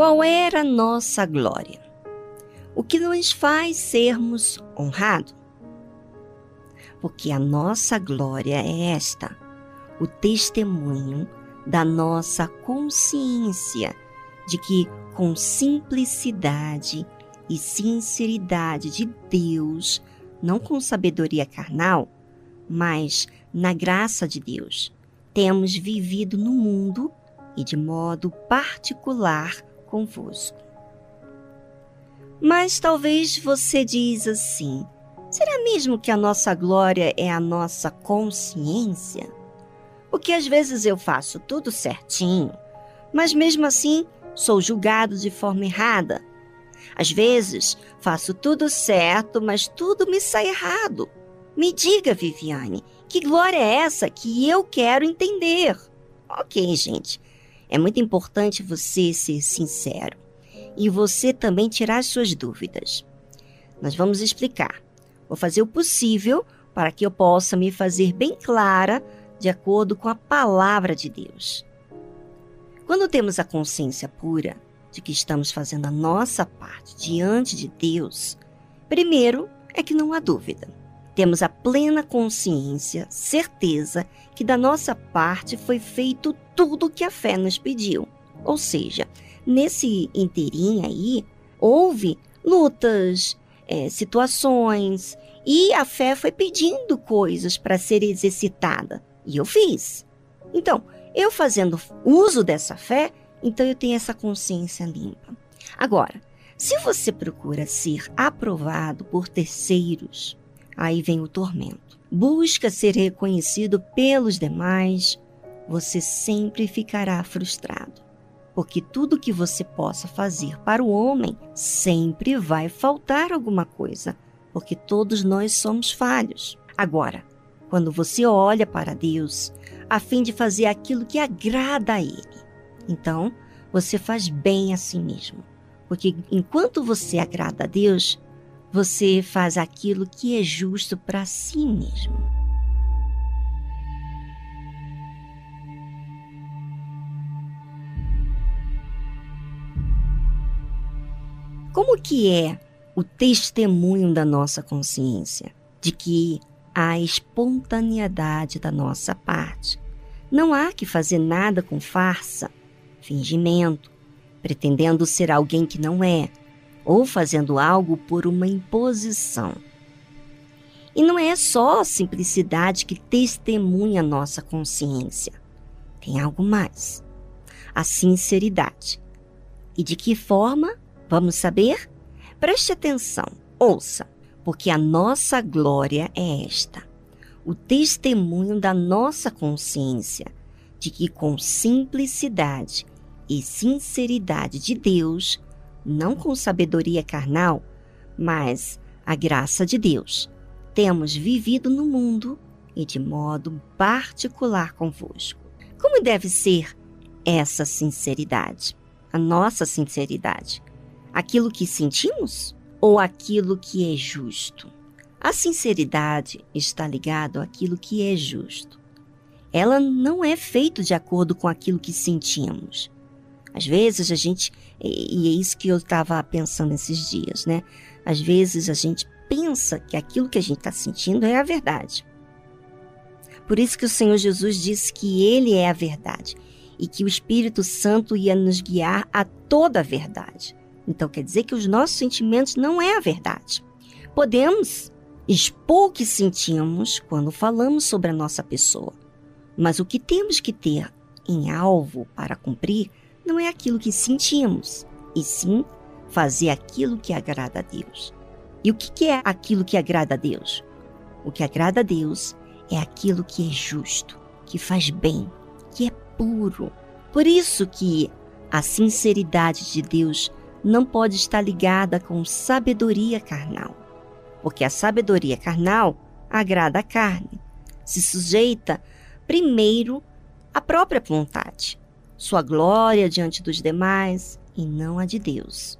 qual era nossa glória? O que nos faz sermos honrados? Porque a nossa glória é esta, o testemunho da nossa consciência de que, com simplicidade e sinceridade de Deus, não com sabedoria carnal, mas na graça de Deus, temos vivido no mundo e de modo particular convosco. Mas talvez você diz assim: será mesmo que a nossa glória é a nossa consciência? Porque às vezes eu faço tudo certinho, mas mesmo assim sou julgado de forma errada. Às vezes faço tudo certo, mas tudo me sai errado. Me diga, Viviane, que glória é essa que eu quero entender? Ok, gente. É muito importante você ser sincero e você também tirar suas dúvidas. Nós vamos explicar. Vou fazer o possível para que eu possa me fazer bem clara de acordo com a palavra de Deus. Quando temos a consciência pura de que estamos fazendo a nossa parte diante de Deus, primeiro é que não há dúvida. Temos a plena consciência, certeza que da nossa parte foi feito tudo o que a fé nos pediu. Ou seja, nesse inteirinho aí, houve lutas, é, situações, e a fé foi pedindo coisas para ser exercitada. E eu fiz. Então, eu fazendo uso dessa fé, então eu tenho essa consciência limpa. Agora, se você procura ser aprovado por terceiros, aí vem o tormento. Busca ser reconhecido pelos demais, você sempre ficará frustrado. Porque tudo que você possa fazer para o homem sempre vai faltar alguma coisa, porque todos nós somos falhos. Agora, quando você olha para Deus a fim de fazer aquilo que agrada a Ele. Então, você faz bem a si mesmo. Porque enquanto você agrada a Deus, você faz aquilo que é justo para si mesmo. Como que é o testemunho da nossa consciência de que a espontaneidade da nossa parte. Não há que fazer nada com farsa, fingimento, pretendendo ser alguém que não é, ou fazendo algo por uma imposição. E não é só a simplicidade que testemunha nossa consciência. Tem algo mais. A sinceridade. E de que forma? Vamos saber? Preste atenção, ouça porque a nossa glória é esta: o testemunho da nossa consciência de que, com simplicidade e sinceridade de Deus, não com sabedoria carnal, mas a graça de Deus, temos vivido no mundo e de modo particular convosco. Como deve ser essa sinceridade? A nossa sinceridade? Aquilo que sentimos? ou aquilo que é justo. A sinceridade está ligada àquilo que é justo. Ela não é feita de acordo com aquilo que sentimos. Às vezes a gente, e é isso que eu estava pensando esses dias, né? Às vezes a gente pensa que aquilo que a gente está sentindo é a verdade. Por isso que o Senhor Jesus disse que Ele é a verdade e que o Espírito Santo ia nos guiar a toda a verdade. Então quer dizer que os nossos sentimentos não é a verdade. Podemos expor o que sentimos quando falamos sobre a nossa pessoa, mas o que temos que ter em alvo para cumprir não é aquilo que sentimos, e sim fazer aquilo que agrada a Deus. E o que é aquilo que agrada a Deus? O que agrada a Deus é aquilo que é justo, que faz bem, que é puro. Por isso que a sinceridade de Deus não pode estar ligada com sabedoria carnal, porque a sabedoria carnal agrada a carne, se sujeita primeiro à própria vontade, sua glória diante dos demais e não a de Deus.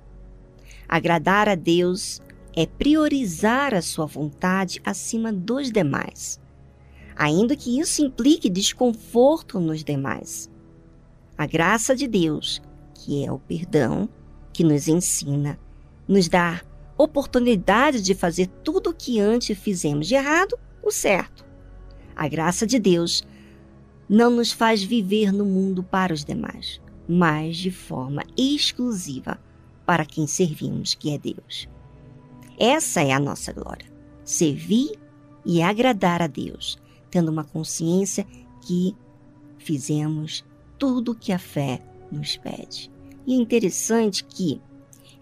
Agradar a Deus é priorizar a sua vontade acima dos demais, ainda que isso implique desconforto nos demais. A graça de Deus que é o perdão, que nos ensina, nos dá oportunidade de fazer tudo o que antes fizemos de errado, o certo. A graça de Deus não nos faz viver no mundo para os demais, mas de forma exclusiva para quem servimos, que é Deus. Essa é a nossa glória. Servir e agradar a Deus, tendo uma consciência que fizemos tudo o que a fé nos pede. E é interessante que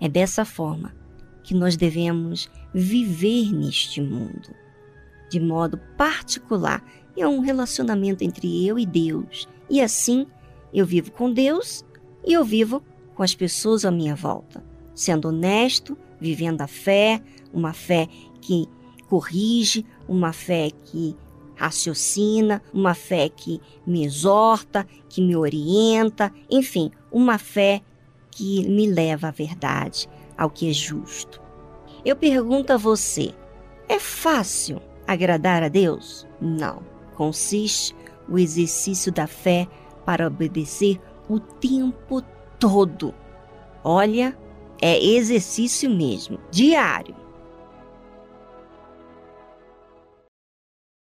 é dessa forma que nós devemos viver neste mundo, de modo particular. É um relacionamento entre eu e Deus. E assim, eu vivo com Deus e eu vivo com as pessoas à minha volta, sendo honesto, vivendo a fé, uma fé que corrige, uma fé que raciocina, uma fé que me exorta, que me orienta, enfim, uma fé que me leva à verdade, ao que é justo. Eu pergunto a você: é fácil agradar a Deus? Não. Consiste o exercício da fé para obedecer o tempo todo. Olha, é exercício mesmo, diário.